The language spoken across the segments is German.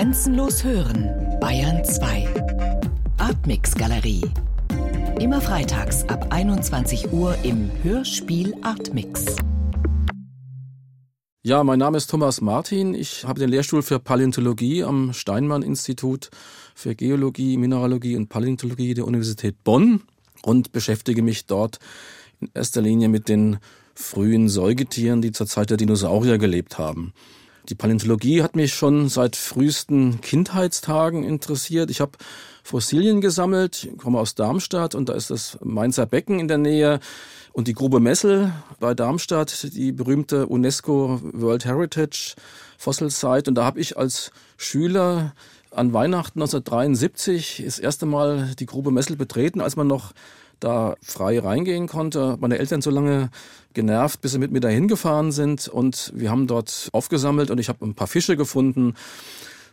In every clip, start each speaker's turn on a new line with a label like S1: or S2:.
S1: Grenzenlos hören, Bayern 2. Artmix Galerie. Immer freitags ab 21 Uhr im Hörspiel Artmix.
S2: Ja, mein Name ist Thomas Martin. Ich habe den Lehrstuhl für Paläontologie am Steinmann-Institut für Geologie, Mineralogie und Paläontologie der Universität Bonn und beschäftige mich dort in erster Linie mit den frühen Säugetieren, die zur Zeit der Dinosaurier gelebt haben. Die Paläontologie hat mich schon seit frühesten Kindheitstagen interessiert. Ich habe Fossilien gesammelt, ich komme aus Darmstadt und da ist das Mainzer Becken in der Nähe und die Grube Messel bei Darmstadt, die berühmte UNESCO World Heritage Fossil Site. Und da habe ich als Schüler an Weihnachten 1973 das erste Mal die Grube Messel betreten, als man noch da frei reingehen konnte. Meine Eltern so lange genervt, bis sie mit mir dahin gefahren sind und wir haben dort aufgesammelt und ich habe ein paar Fische gefunden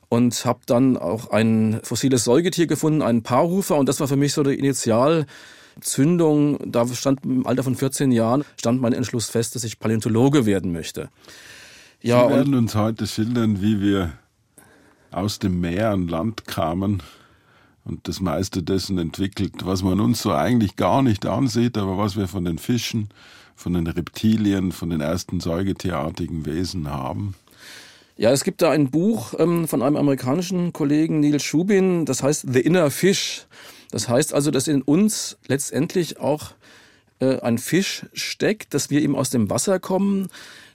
S2: und habe dann auch ein fossiles Säugetier gefunden, einen Paarhufer und das war für mich so die Initialzündung. Da stand im Alter von 14 Jahren stand mein Entschluss fest, dass ich Paläontologe werden möchte.
S3: Ja, Sie werden uns heute schildern, wie wir aus dem Meer an Land kamen und das meiste dessen entwickelt, was man uns so eigentlich gar nicht ansieht, aber was wir von den Fischen, von den Reptilien, von den ersten säugetierartigen Wesen haben.
S2: Ja, es gibt da ein Buch ähm, von einem amerikanischen Kollegen, Neil Schubin, das heißt The Inner Fish. Das heißt also, dass in uns letztendlich auch äh, ein Fisch steckt, dass wir eben aus dem Wasser kommen.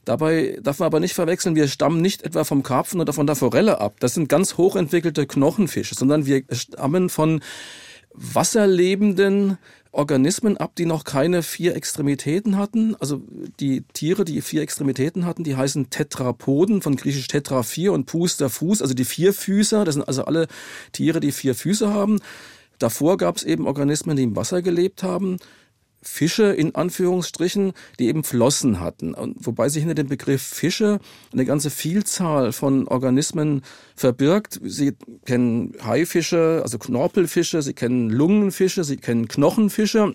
S2: Dabei darf man aber nicht verwechseln, wir stammen nicht etwa vom Karpfen oder von der Forelle ab. Das sind ganz hochentwickelte Knochenfische, sondern wir stammen von wasserlebenden Organismen ab, die noch keine vier Extremitäten hatten. Also die Tiere, die vier Extremitäten hatten, die heißen Tetrapoden, von griechisch Tetra vier und Pus Fuß, also die Vierfüßer. Das sind also alle Tiere, die vier Füße haben. Davor gab es eben Organismen, die im Wasser gelebt haben. Fische in Anführungsstrichen, die eben Flossen hatten. Und wobei sich hinter dem Begriff Fische eine ganze Vielzahl von Organismen verbirgt. Sie kennen Haifische, also Knorpelfische, Sie kennen Lungenfische, Sie kennen Knochenfische.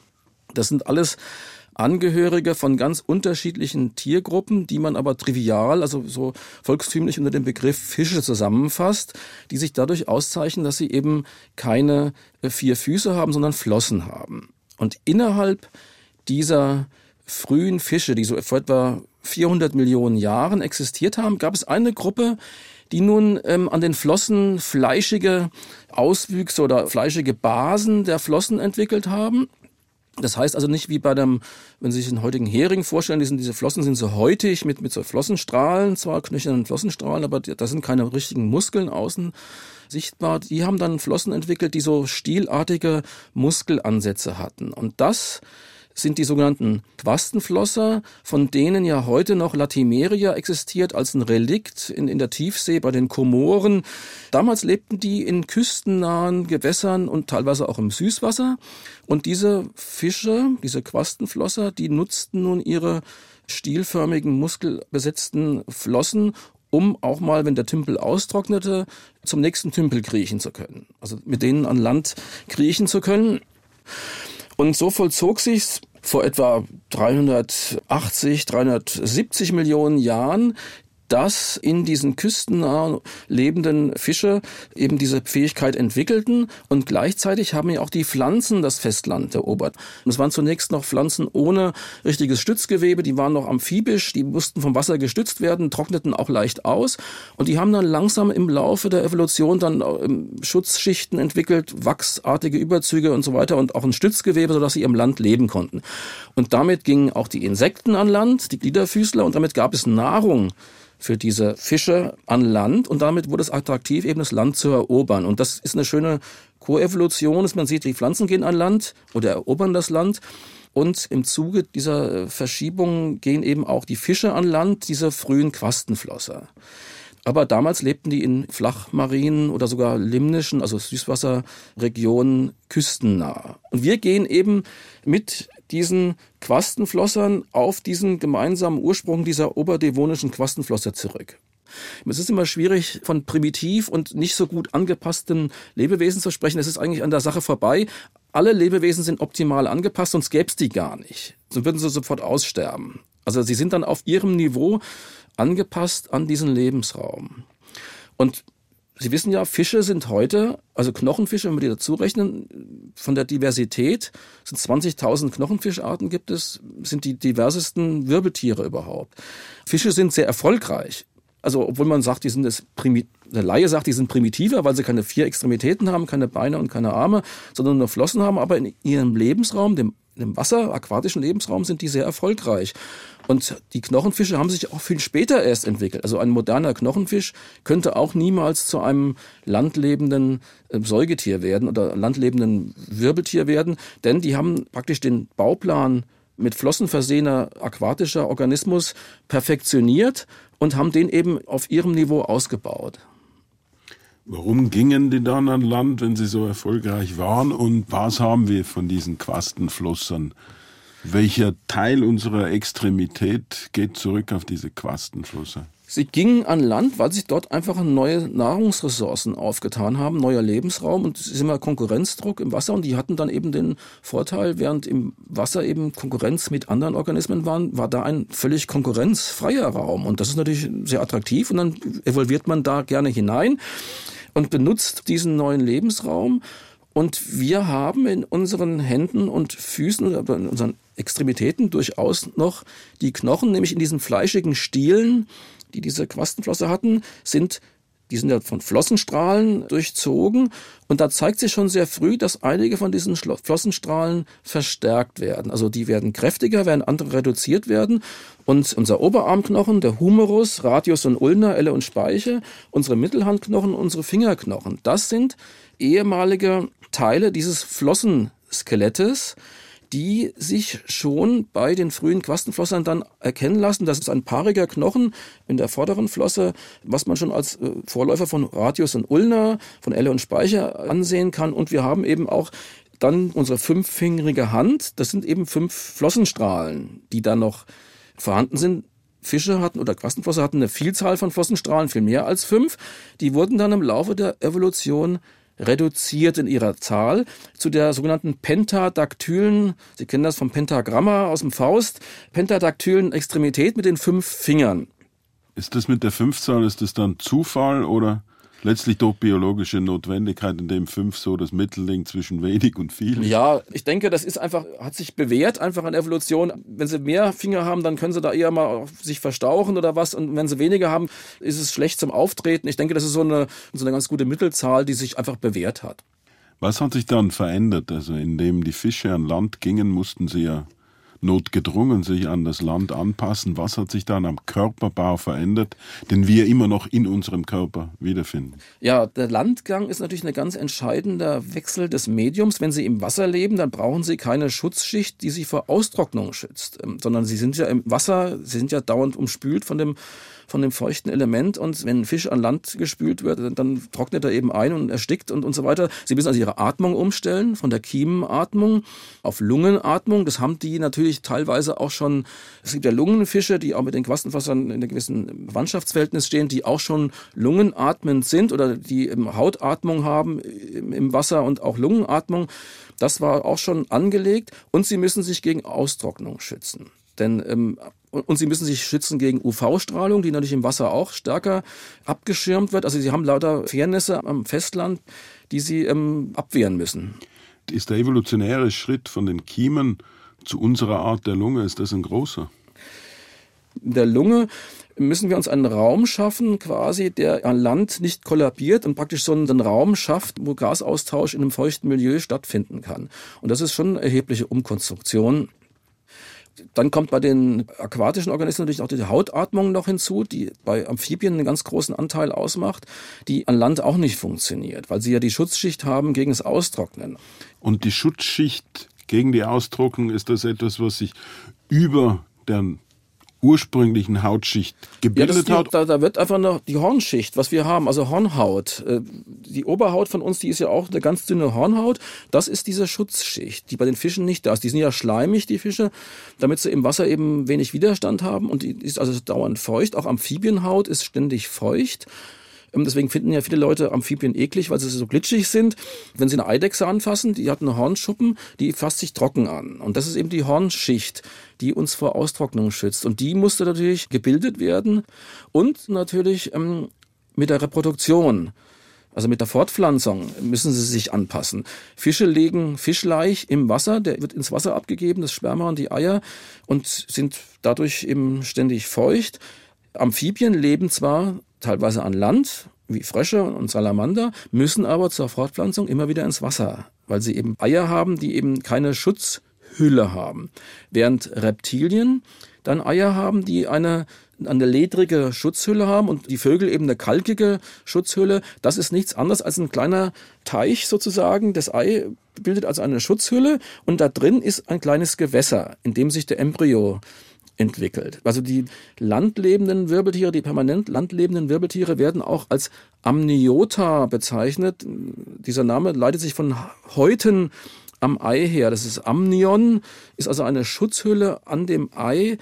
S2: Das sind alles Angehörige von ganz unterschiedlichen Tiergruppen, die man aber trivial, also so volkstümlich unter dem Begriff Fische zusammenfasst, die sich dadurch auszeichnen, dass sie eben keine vier Füße haben, sondern Flossen haben. Und innerhalb dieser frühen Fische, die so vor etwa 400 Millionen Jahren existiert haben, gab es eine Gruppe, die nun ähm, an den Flossen fleischige Auswüchse oder fleischige Basen der Flossen entwickelt haben. Das heißt also nicht wie bei dem, wenn Sie sich den heutigen Hering vorstellen, die sind, diese Flossen sind so häutig mit, mit so Flossenstrahlen, zwar knöchernen Flossenstrahlen, aber da sind keine richtigen Muskeln außen sichtbar. Die haben dann Flossen entwickelt, die so stielartige Muskelansätze hatten. Und das sind die sogenannten Quastenflosser, von denen ja heute noch Latimeria existiert als ein Relikt in, in der Tiefsee bei den Komoren. Damals lebten die in küstennahen Gewässern und teilweise auch im Süßwasser. Und diese Fische, diese Quastenflosser, die nutzten nun ihre stielförmigen, muskelbesetzten Flossen, um auch mal, wenn der Tümpel austrocknete, zum nächsten Tümpel kriechen zu können. Also mit denen an Land kriechen zu können. Und so vollzog sich's vor etwa 380, 370 Millionen Jahren dass in diesen küstennah lebenden Fische eben diese Fähigkeit entwickelten und gleichzeitig haben ja auch die Pflanzen das Festland erobert. Es waren zunächst noch Pflanzen ohne richtiges Stützgewebe, die waren noch amphibisch, die mussten vom Wasser gestützt werden, trockneten auch leicht aus und die haben dann langsam im Laufe der Evolution dann ähm, Schutzschichten entwickelt, wachsartige Überzüge und so weiter und auch ein Stützgewebe, sodass sie im Land leben konnten. Und damit gingen auch die Insekten an Land, die Gliederfüßler und damit gab es Nahrung für diese Fische an Land und damit wurde es attraktiv, eben das Land zu erobern. Und das ist eine schöne Koevolution, dass man sieht, die Pflanzen gehen an Land oder erobern das Land. Und im Zuge dieser äh, Verschiebung gehen eben auch die Fische an Land, diese frühen Quastenflosser. Aber damals lebten die in flachmarinen oder sogar limnischen, also Süßwasserregionen küstennah. Und wir gehen eben mit diesen Quastenflossern auf diesen gemeinsamen Ursprung dieser oberdevonischen Quastenflosser zurück. Es ist immer schwierig, von primitiv und nicht so gut angepassten Lebewesen zu sprechen. Es ist eigentlich an der Sache vorbei. Alle Lebewesen sind optimal angepasst, sonst gäbe es die gar nicht. Sonst würden sie sofort aussterben. Also sie sind dann auf ihrem Niveau angepasst an diesen Lebensraum. Und Sie wissen ja, Fische sind heute, also Knochenfische, wenn wir die dazu rechnen, von der Diversität sind 20.000 Knochenfischarten gibt es, sind die diversesten Wirbeltiere überhaupt. Fische sind sehr erfolgreich. Also, obwohl man sagt, die sind das Primit der Laie sagt, die sind primitiver, weil sie keine vier Extremitäten haben, keine Beine und keine Arme, sondern nur Flossen haben, aber in ihrem Lebensraum, dem, dem Wasser, aquatischen Lebensraum, sind die sehr erfolgreich. Und die Knochenfische haben sich auch viel später erst entwickelt. Also ein moderner Knochenfisch könnte auch niemals zu einem landlebenden äh, Säugetier werden oder landlebenden Wirbeltier werden, denn die haben praktisch den Bauplan mit Flossen versehener aquatischer Organismus perfektioniert und haben den eben auf ihrem Niveau ausgebaut.
S3: Warum gingen die dann an Land, wenn sie so erfolgreich waren? Und was haben wir von diesen Quastenflossern? Welcher Teil unserer Extremität geht zurück auf diese Quastenflosser?
S2: Sie gingen an Land, weil sich dort einfach neue Nahrungsressourcen aufgetan haben, neuer Lebensraum und es ist immer Konkurrenzdruck im Wasser und die hatten dann eben den Vorteil, während im Wasser eben Konkurrenz mit anderen Organismen waren, war da ein völlig konkurrenzfreier Raum und das ist natürlich sehr attraktiv und dann evolviert man da gerne hinein und benutzt diesen neuen Lebensraum. Und wir haben in unseren Händen und Füßen oder in unseren Extremitäten durchaus noch die Knochen, nämlich in diesen fleischigen Stielen, die diese Quastenflosse hatten, sind die sind ja von Flossenstrahlen durchzogen und da zeigt sich schon sehr früh, dass einige von diesen Flossenstrahlen verstärkt werden. Also die werden kräftiger, während andere reduziert werden. Und unser Oberarmknochen, der Humerus, Radius und Ulna, Elle und Speiche, unsere Mittelhandknochen, unsere Fingerknochen, das sind ehemalige Teile dieses Flossenskelettes, die sich schon bei den frühen Quastenflossern dann erkennen lassen. Das ist ein paariger Knochen in der vorderen Flosse, was man schon als äh, Vorläufer von Radius und Ulna, von Elle und Speicher ansehen kann. Und wir haben eben auch dann unsere fünffingerige Hand. Das sind eben fünf Flossenstrahlen, die dann noch vorhanden sind. Fische hatten oder Quastenflosse hatten eine Vielzahl von Flossenstrahlen, viel mehr als fünf. Die wurden dann im Laufe der Evolution reduziert in ihrer Zahl zu der sogenannten pentadaktylen, Sie kennen das vom Pentagramma aus dem Faust, pentadaktylen Extremität mit den fünf Fingern.
S3: Ist das mit der Fünfzahl, ist das dann Zufall oder letztlich doch biologische Notwendigkeit, in dem fünf so das Mittelding zwischen wenig und viel.
S2: Ja, ich denke, das ist einfach, hat sich bewährt einfach an Evolution. Wenn sie mehr Finger haben, dann können sie da eher mal sich verstauchen oder was. Und wenn sie weniger haben, ist es schlecht zum Auftreten. Ich denke, das ist so eine, so eine ganz gute Mittelzahl, die sich einfach bewährt hat.
S3: Was hat sich dann verändert? Also indem die Fische an Land gingen, mussten sie ja notgedrungen sich an das Land anpassen. Was hat sich dann am Körperbau verändert, den wir immer noch in unserem Körper wiederfinden?
S2: Ja, der Landgang ist natürlich ein ganz entscheidender Wechsel des Mediums. Wenn Sie im Wasser leben, dann brauchen Sie keine Schutzschicht, die Sie vor Austrocknung schützt, ähm, sondern Sie sind ja im Wasser, Sie sind ja dauernd umspült von dem von dem feuchten Element und wenn ein Fisch an Land gespült wird, dann trocknet er eben ein und erstickt und, und so weiter. Sie müssen also ihre Atmung umstellen von der Kiemenatmung auf Lungenatmung. Das haben die natürlich teilweise auch schon, es gibt ja Lungenfische, die auch mit den Quastenfassern in einem gewissen Wandschaftsverhältnis stehen, die auch schon lungenatmend sind oder die Hautatmung haben im Wasser und auch Lungenatmung. Das war auch schon angelegt und sie müssen sich gegen Austrocknung schützen. Denn ähm, und sie müssen sich schützen gegen UV-Strahlung, die natürlich im Wasser auch stärker abgeschirmt wird. Also sie haben lauter Fairnisse am Festland, die sie ähm, abwehren müssen.
S3: Ist der evolutionäre Schritt von den Kiemen zu unserer Art der Lunge, ist das ein großer?
S2: In der Lunge müssen wir uns einen Raum schaffen, quasi, der an Land nicht kollabiert und praktisch so einen Raum schafft, wo Gasaustausch in einem feuchten Milieu stattfinden kann. Und das ist schon eine erhebliche Umkonstruktion. Dann kommt bei den aquatischen Organismen natürlich auch die Hautatmung noch hinzu, die bei Amphibien einen ganz großen Anteil ausmacht, die an Land auch nicht funktioniert, weil sie ja die Schutzschicht haben gegen das Austrocknen.
S3: Und die Schutzschicht gegen die Austrocknung ist das etwas, was sich über den ursprünglichen Hautschicht gebildet
S2: ja,
S3: hat.
S2: Da, da, wird einfach noch die Hornschicht, was wir haben, also Hornhaut. Äh, die Oberhaut von uns, die ist ja auch eine ganz dünne Hornhaut. Das ist diese Schutzschicht, die bei den Fischen nicht da ist. Die sind ja schleimig, die Fische, damit sie im Wasser eben wenig Widerstand haben und die ist also dauernd feucht. Auch Amphibienhaut ist ständig feucht. Ähm, deswegen finden ja viele Leute Amphibien eklig, weil sie so glitschig sind. Wenn sie eine Eidechse anfassen, die hat eine Hornschuppen, die fasst sich trocken an. Und das ist eben die Hornschicht, die uns vor Austrocknung schützt. Und die musste natürlich gebildet werden und natürlich ähm, mit der Reproduktion. Also mit der Fortpflanzung müssen sie sich anpassen. Fische legen Fischleich im Wasser, der wird ins Wasser abgegeben, das Sperma und die Eier, und sind dadurch eben ständig feucht. Amphibien leben zwar teilweise an Land, wie Frösche und Salamander, müssen aber zur Fortpflanzung immer wieder ins Wasser, weil sie eben Eier haben, die eben keine Schutzhülle haben. Während Reptilien dann Eier haben, die eine eine ledrige Schutzhülle haben und die Vögel eben eine kalkige Schutzhülle. Das ist nichts anderes als ein kleiner Teich sozusagen. Das Ei bildet also eine Schutzhülle und da drin ist ein kleines Gewässer, in dem sich der Embryo entwickelt. Also die landlebenden Wirbeltiere, die permanent landlebenden Wirbeltiere werden auch als Amniota bezeichnet. Dieser Name leitet sich von Häuten am Ei her. Das ist Amnion, ist also eine Schutzhülle an dem Ei,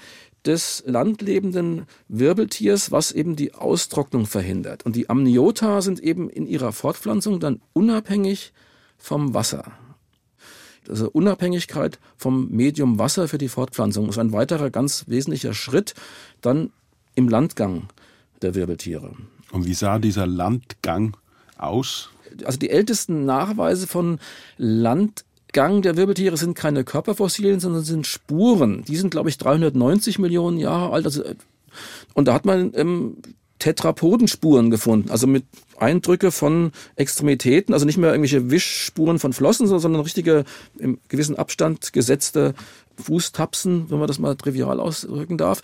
S2: des landlebenden Wirbeltiers, was eben die Austrocknung verhindert. Und die Amniota sind eben in ihrer Fortpflanzung dann unabhängig vom Wasser. Also Unabhängigkeit vom Medium Wasser für die Fortpflanzung ist ein weiterer ganz wesentlicher Schritt dann im Landgang der Wirbeltiere.
S3: Und wie sah dieser Landgang aus?
S2: Also die ältesten Nachweise von Land Gang der Wirbeltiere sind keine Körperfossilien, sondern sind Spuren. Die sind, glaube ich, 390 Millionen Jahre alt. Also, und da hat man ähm, Tetrapodenspuren gefunden, also mit Eindrücke von Extremitäten, also nicht mehr irgendwelche Wischspuren von Flossen, sondern richtige im gewissen Abstand gesetzte Fußtapsen, wenn man das mal trivial ausdrücken darf.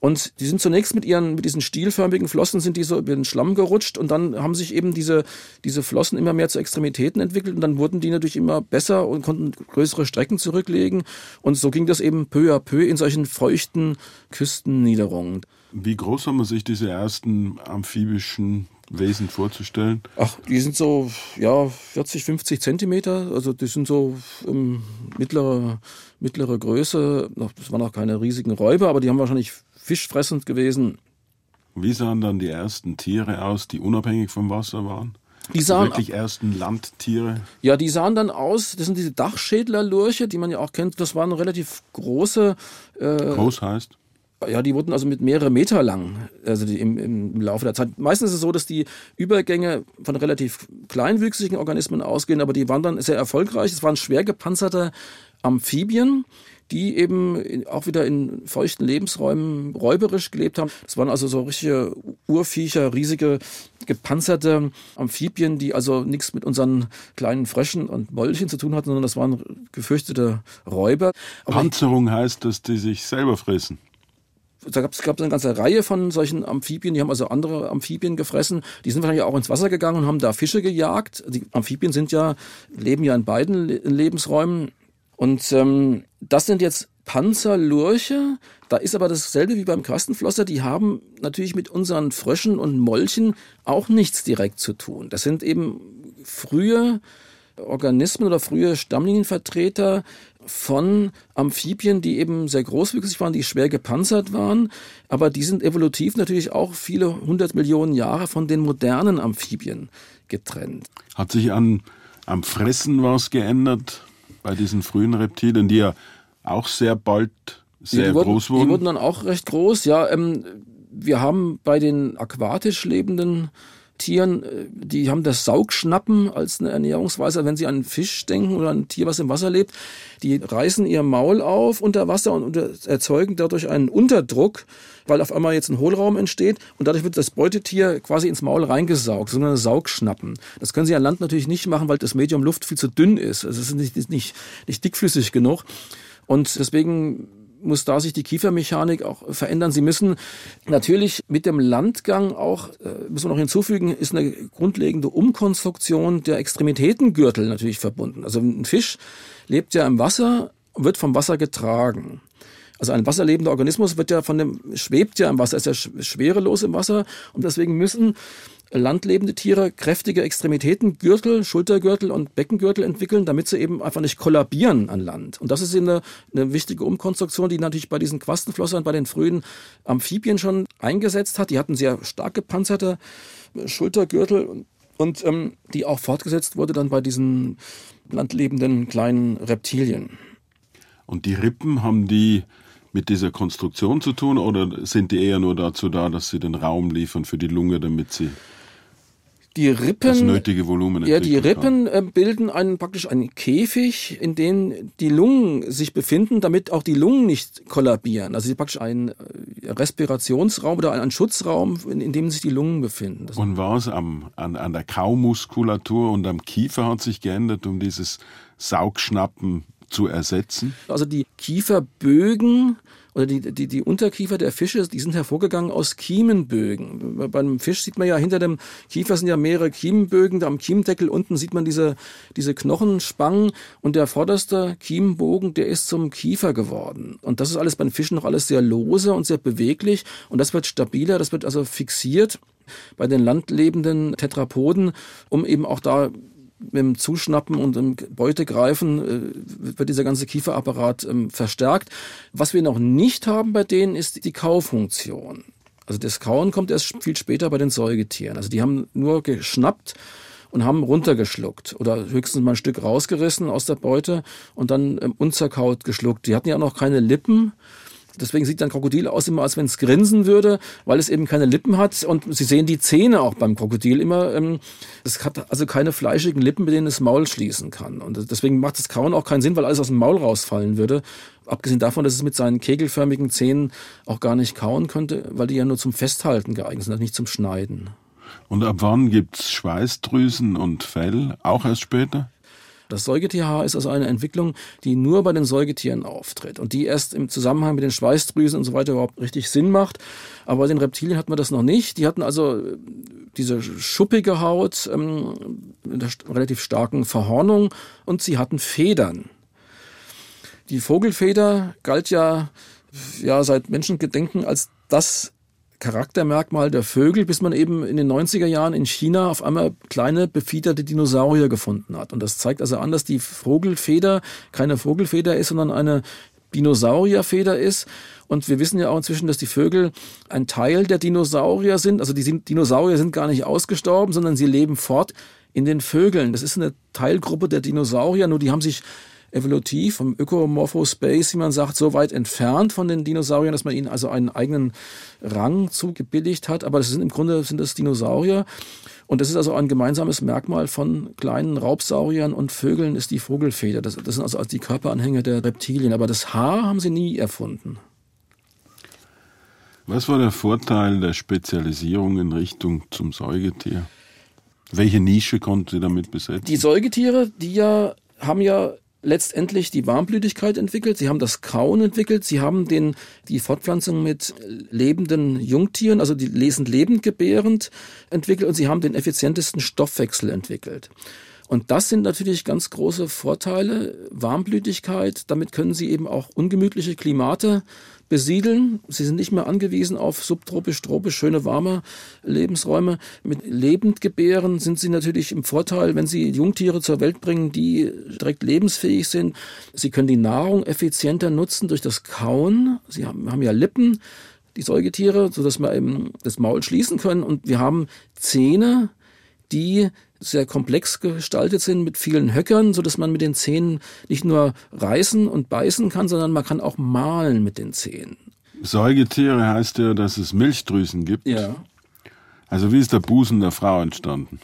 S2: Und die sind zunächst mit ihren, mit diesen stielförmigen Flossen sind die so über den Schlamm gerutscht und dann haben sich eben diese, diese Flossen immer mehr zu Extremitäten entwickelt und dann wurden die natürlich immer besser und konnten größere Strecken zurücklegen. Und so ging das eben peu à peu in solchen feuchten Küstenniederungen.
S3: Wie groß haben man sich diese ersten amphibischen Wesen vorzustellen?
S2: Ach, die sind so, ja, 40, 50 Zentimeter. Also die sind so ähm, mittlere, mittlere Größe. Das waren auch keine riesigen Räuber, aber die haben wahrscheinlich fischfressend gewesen.
S3: Wie sahen dann die ersten Tiere aus, die unabhängig vom Wasser waren?
S2: Die sahen
S3: wirklich ersten Landtiere.
S2: Ja, die sahen dann aus. Das sind diese Dachschädlerlurche, die man ja auch kennt. Das waren relativ große.
S3: Äh, Groß heißt?
S2: Ja, die wurden also mit mehrere Meter lang, also im, im Laufe der Zeit. Meistens ist es so, dass die Übergänge von relativ kleinwüchsigen Organismen ausgehen, aber die waren dann sehr erfolgreich. Es waren schwer gepanzerte Amphibien die eben auch wieder in feuchten Lebensräumen räuberisch gelebt haben. Das waren also so richtige Urviecher, riesige gepanzerte Amphibien, die also nichts mit unseren kleinen Fröschen und Molchen zu tun hatten, sondern das waren gefürchtete Räuber.
S3: Aber Panzerung heißt, dass die sich selber fressen
S2: da gab es eine ganze Reihe von solchen Amphibien, die haben also andere Amphibien gefressen. Die sind wahrscheinlich auch ins Wasser gegangen und haben da Fische gejagt. Die Amphibien sind ja, leben ja in beiden Lebensräumen. Und ähm, das sind jetzt Panzerlurche. Da ist aber dasselbe wie beim Quastenflosser. Die haben natürlich mit unseren Fröschen und Molchen auch nichts direkt zu tun. Das sind eben frühe Organismen oder frühe Stammlinienvertreter von Amphibien, die eben sehr großwüchsig waren, die schwer gepanzert waren. Aber die sind evolutiv natürlich auch viele hundert Millionen Jahre von den modernen Amphibien getrennt.
S3: Hat sich an, am Fressen was geändert? bei diesen frühen Reptilien, die ja auch sehr bald sehr
S2: die
S3: wurden, groß wurden?
S2: Die wurden dann auch recht groß, ja. Ähm, wir haben bei den aquatisch lebenden Tieren, äh, die haben das Saugschnappen als eine Ernährungsweise. Wenn sie an einen Fisch denken oder ein Tier, was im Wasser lebt, die reißen ihr Maul auf unter Wasser und erzeugen dadurch einen Unterdruck, weil auf einmal jetzt ein Hohlraum entsteht und dadurch wird das Beutetier quasi ins Maul reingesaugt, so eine Saugschnappen. Das können sie an Land natürlich nicht machen, weil das Medium Luft viel zu dünn ist. Also es ist nicht, nicht, nicht dickflüssig genug. Und deswegen muss da sich die Kiefermechanik auch verändern. Sie müssen natürlich mit dem Landgang auch, äh, müssen wir noch hinzufügen, ist eine grundlegende Umkonstruktion der Extremitätengürtel natürlich verbunden. Also ein Fisch lebt ja im Wasser, wird vom Wasser getragen. Also ein wasserlebender Organismus wird ja von dem, schwebt ja im Wasser, ist ja schwerelos im Wasser und deswegen müssen landlebende Tiere kräftige Extremitäten, Gürtel, Schultergürtel und Beckengürtel entwickeln, damit sie eben einfach nicht kollabieren an Land. Und das ist eben eine, eine wichtige Umkonstruktion, die natürlich bei diesen Quastenflossern, bei den frühen Amphibien schon eingesetzt hat. Die hatten sehr stark gepanzerte Schultergürtel und ähm, die auch fortgesetzt wurde dann bei diesen landlebenden kleinen Reptilien.
S3: Und die Rippen haben die mit dieser Konstruktion zu tun oder sind die eher nur dazu da, dass sie den Raum liefern für die Lunge, damit sie
S2: die Rippen,
S3: das nötige Volumen
S2: ja, die Rippen äh, bilden einen, praktisch einen Käfig, in dem die Lungen sich befinden, damit auch die Lungen nicht kollabieren. Also praktisch ein äh, Respirationsraum oder ein, Schutzraum, in, in, dem sich die Lungen befinden.
S3: Das und was am, an, an der Kaumuskulatur und am Kiefer hat sich geändert, um dieses Saugschnappen zu ersetzen?
S2: Also die Kieferbögen oder die, die, die Unterkiefer der Fische, die sind hervorgegangen aus Kiemenbögen. Beim Fisch sieht man ja hinter dem Kiefer sind ja mehrere Kiemenbögen, da am Kiemendeckel unten sieht man diese, diese Knochenspangen und der vorderste Kiemenbogen, der ist zum Kiefer geworden. Und das ist alles beim Fischen noch alles sehr lose und sehr beweglich und das wird stabiler, das wird also fixiert bei den landlebenden Tetrapoden, um eben auch da mit dem Zuschnappen und dem Beutegreifen äh, wird dieser ganze Kieferapparat ähm, verstärkt. Was wir noch nicht haben bei denen ist die Kaufunktion. Also das Kauen kommt erst viel später bei den Säugetieren. Also die haben nur geschnappt und haben runtergeschluckt oder höchstens mal ein Stück rausgerissen aus der Beute und dann ähm, unzerkaut geschluckt. Die hatten ja noch keine Lippen Deswegen sieht ein Krokodil aus immer, als wenn es grinsen würde, weil es eben keine Lippen hat. Und Sie sehen die Zähne auch beim Krokodil immer. Ähm, es hat also keine fleischigen Lippen, mit denen es Maul schließen kann. Und deswegen macht das Kauen auch keinen Sinn, weil alles aus dem Maul rausfallen würde. Abgesehen davon, dass es mit seinen kegelförmigen Zähnen auch gar nicht kauen könnte, weil die ja nur zum Festhalten geeignet sind, nicht zum Schneiden.
S3: Und ab wann gibt's Schweißdrüsen und Fell? Auch erst später?
S2: Das Säugetierhaar ist also eine Entwicklung, die nur bei den Säugetieren auftritt und die erst im Zusammenhang mit den Schweißdrüsen und so weiter überhaupt richtig Sinn macht. Aber bei den Reptilien hat man das noch nicht. Die hatten also äh, diese schuppige Haut ähm, mit einer relativ starken Verhornung und sie hatten Federn. Die Vogelfeder galt ja, ja seit Menschengedenken als das Charaktermerkmal der Vögel, bis man eben in den 90er Jahren in China auf einmal kleine befiederte Dinosaurier gefunden hat. Und das zeigt also an, dass die Vogelfeder keine Vogelfeder ist, sondern eine Dinosaurierfeder ist. Und wir wissen ja auch inzwischen, dass die Vögel ein Teil der Dinosaurier sind. Also die Dinosaurier sind gar nicht ausgestorben, sondern sie leben fort in den Vögeln. Das ist eine Teilgruppe der Dinosaurier, nur die haben sich evolutiv vom Ökomorphospace, wie man sagt, so weit entfernt von den Dinosauriern, dass man ihnen also einen eigenen Rang zugebilligt hat. Aber das sind im Grunde sind das Dinosaurier. Und das ist also ein gemeinsames Merkmal von kleinen Raubsauriern und Vögeln ist die Vogelfeder. Das, das sind also die Körperanhänge der Reptilien. Aber das Haar haben sie nie erfunden.
S3: Was war der Vorteil der Spezialisierung in Richtung zum Säugetier? Welche Nische konnte sie damit besetzen?
S2: Die Säugetiere, die ja haben ja letztendlich die Warmblütigkeit entwickelt, sie haben das Kauen entwickelt, sie haben den, die Fortpflanzung mit lebenden Jungtieren, also die lesend lebend gebärend entwickelt und sie haben den effizientesten Stoffwechsel entwickelt. Und das sind natürlich ganz große Vorteile. Warmblütigkeit, damit können Sie eben auch ungemütliche Klimate besiedeln. Sie sind nicht mehr angewiesen auf subtropisch, tropisch, schöne, warme Lebensräume. Mit Lebendgebären sind Sie natürlich im Vorteil, wenn Sie Jungtiere zur Welt bringen, die direkt lebensfähig sind. Sie können die Nahrung effizienter nutzen durch das Kauen. Sie haben, haben ja Lippen, die Säugetiere, sodass wir eben das Maul schließen können. Und wir haben Zähne, die sehr komplex gestaltet sind mit vielen Höckern, so dass man mit den Zähnen nicht nur reißen und beißen kann, sondern man kann auch malen mit den Zähnen.
S3: Säugetiere heißt ja, dass es Milchdrüsen gibt.
S2: Ja.
S3: Also wie ist der Busen der Frau entstanden?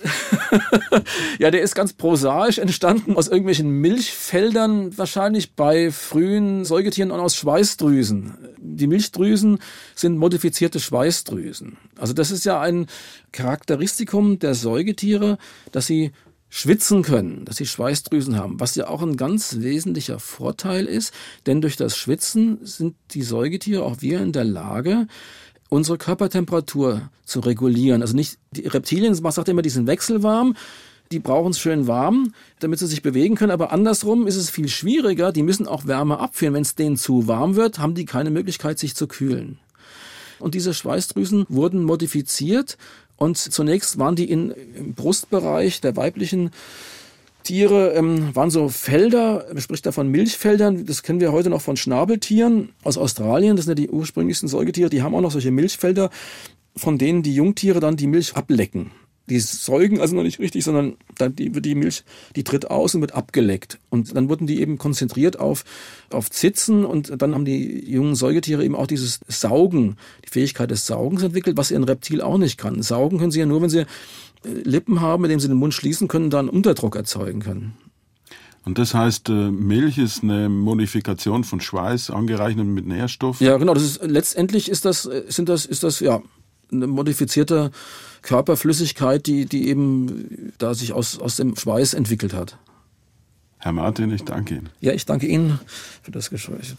S2: ja, der ist ganz prosaisch entstanden aus irgendwelchen Milchfeldern, wahrscheinlich bei frühen Säugetieren und aus Schweißdrüsen. Die Milchdrüsen sind modifizierte Schweißdrüsen. Also das ist ja ein Charakteristikum der Säugetiere, dass sie schwitzen können, dass sie Schweißdrüsen haben, was ja auch ein ganz wesentlicher Vorteil ist, denn durch das Schwitzen sind die Säugetiere, auch wir in der Lage, unsere Körpertemperatur zu regulieren. Also nicht, die Reptilien, man sagt immer, die sind wechselwarm, die brauchen es schön warm, damit sie sich bewegen können. Aber andersrum ist es viel schwieriger. Die müssen auch Wärme abführen. Wenn es denen zu warm wird, haben die keine Möglichkeit, sich zu kühlen. Und diese Schweißdrüsen wurden modifiziert. Und zunächst waren die im Brustbereich der weiblichen Tiere ähm, waren so Felder, man spricht da von Milchfeldern, das kennen wir heute noch von Schnabeltieren aus Australien, das sind ja die ursprünglichsten Säugetiere, die haben auch noch solche Milchfelder, von denen die Jungtiere dann die Milch ablecken. Die säugen also noch nicht richtig, sondern dann die, die Milch, die tritt aus und wird abgeleckt. Und dann wurden die eben konzentriert auf, auf Zitzen und dann haben die jungen Säugetiere eben auch dieses Saugen, die Fähigkeit des Saugens entwickelt, was ein Reptil auch nicht kann. Saugen können sie ja nur, wenn sie Lippen haben, mit denen sie den Mund schließen können, dann Unterdruck erzeugen können.
S3: Und das heißt, äh, Milch ist eine Modifikation von Schweiß, angereichert mit Nährstoffen?
S2: Ja, genau. Das ist, letztendlich ist das, sind das, ist das, ja, eine modifizierte Körperflüssigkeit, die, die eben da sich aus, aus dem Schweiß entwickelt hat.
S3: Herr Martin, ich danke Ihnen.
S2: Ja, ich danke Ihnen für das Gespräch.